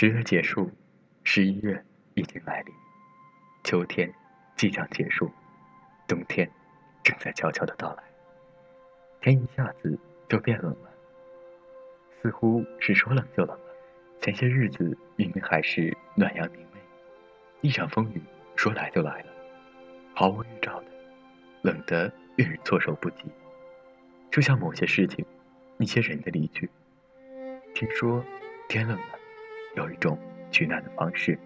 十月结束，十一月已经来临，秋天即将结束，冬天正在悄悄的到来。天一下子就变冷了，似乎是说冷就冷了。前些日子明明还是暖阳明媚，一场风雨说来就来了，毫无预兆的，冷得令人措手不及。就像某些事情，一些人的离去。听说天冷了，有一种取暖的方式，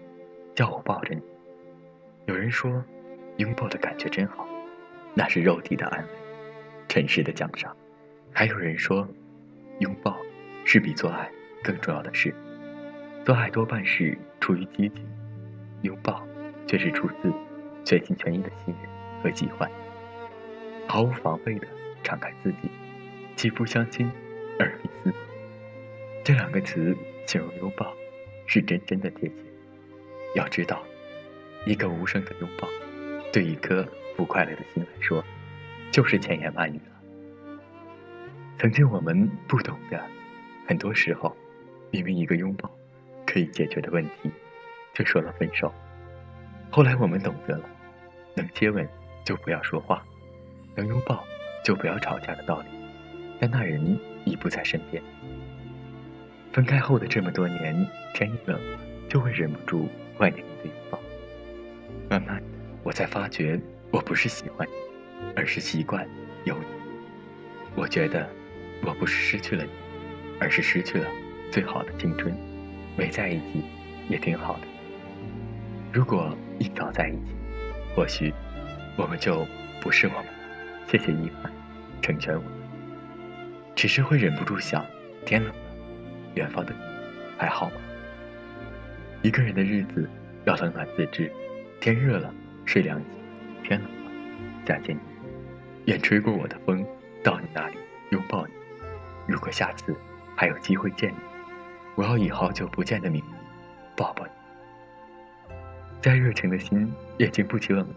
叫我抱着你。有人说，拥抱的感觉真好，那是肉体的安慰，尘世的奖赏。还有人说，拥抱是比做爱更重要的事。做爱多半是出于激情，拥抱却是出自全心全意的信任和喜欢，毫无防备的敞开自己，肌肤相亲，耳鬓厮磨。这两个词形容拥抱，是真真的贴切。要知道，一个无声的拥抱，对一颗不快乐的心来说，就是千言万语了。曾经我们不懂的，很多时候，明明一个拥抱。可以解决的问题，却说了分手。后来我们懂得了，能接吻就不要说话，能拥抱就不要吵架的道理。但那人已不在身边。分开后的这么多年，天一冷，就会忍不住怀念你的拥抱。慢慢的，我才发觉，我不是喜欢你，而是习惯有你。我觉得，我不是失去了你，而是失去了最好的青春。没在一起也挺好的。如果一早在一起，或许我们就不是我们了。谢谢遗憾，成全我。只是会忍不住想：天冷，远方的你还好吗？一个人的日子要冷暖自知。天热了，睡凉席；天冷了，再见你。愿吹过我的风到你那里拥抱你。如果下次还有机会见你。我要以好久不见的名义抱抱你。再热情的心也经不起冷了，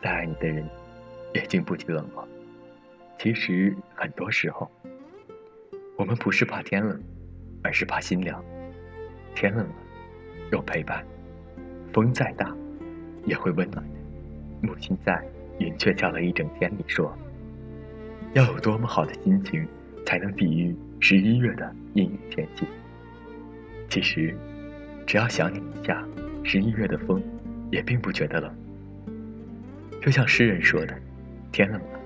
再爱你的人也经不起冷了。其实很多时候，我们不是怕天冷，而是怕心凉。天冷了，有陪伴；风再大，也会温暖的。母亲在《云雀叫了一整天》里说：“要有多么好的心情，才能抵御十一月的阴雨天气？”其实，只要想你一下，十一月的风也并不觉得冷。就像诗人说的：“天冷了，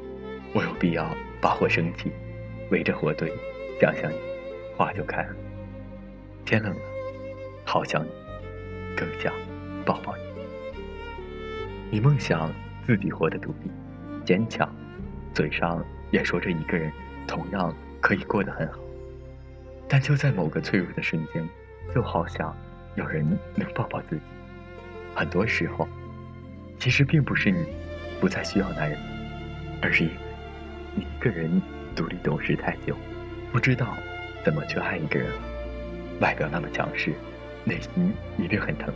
我有必要把火升起，围着火堆，想想你，花就开了。”天冷了，好想你，更想抱抱你。你梦想自己活得独立、坚强，嘴上也说着一个人同样可以过得很好，但就在某个脆弱的瞬间。就好想有人能抱抱自己。很多时候，其实并不是你不再需要男人，而是因为你一个人独立懂事太久，不知道怎么去爱一个人。外表那么强势，内心一定很疼。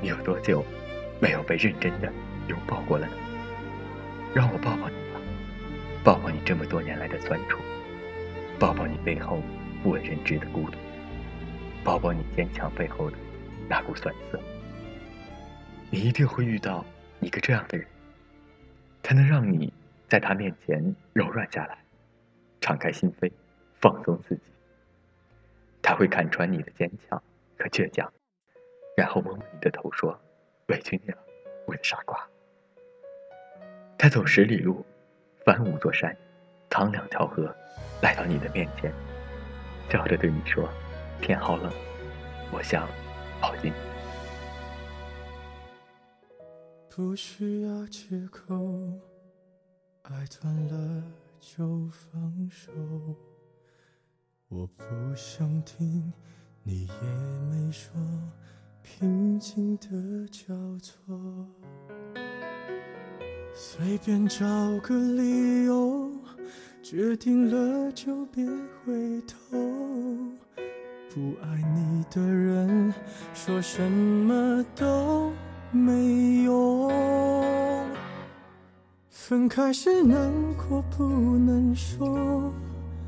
你有多久没有被认真的拥抱过了呢？让我抱抱你吧，抱抱你这么多年来的酸楚，抱抱你背后不为人知的孤独。抱抱你坚强背后的那股酸涩，你一定会遇到一个这样的人，他能让你在他面前柔软下来，敞开心扉，放松自己。他会看穿你的坚强和倔强，然后摸摸你的头说：“委屈你了，我的傻瓜。”他走十里路，翻五座山，趟两条河，来到你的面前，笑着对你说。天好冷，我想抱紧你。不需要借口，爱断了就放手。我不想听，你也没说，平静的交错。随便找个理由，决定了就别回头。不爱你的人，说什么都没用。分开时难过不能说，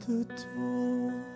想的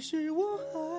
其实我还，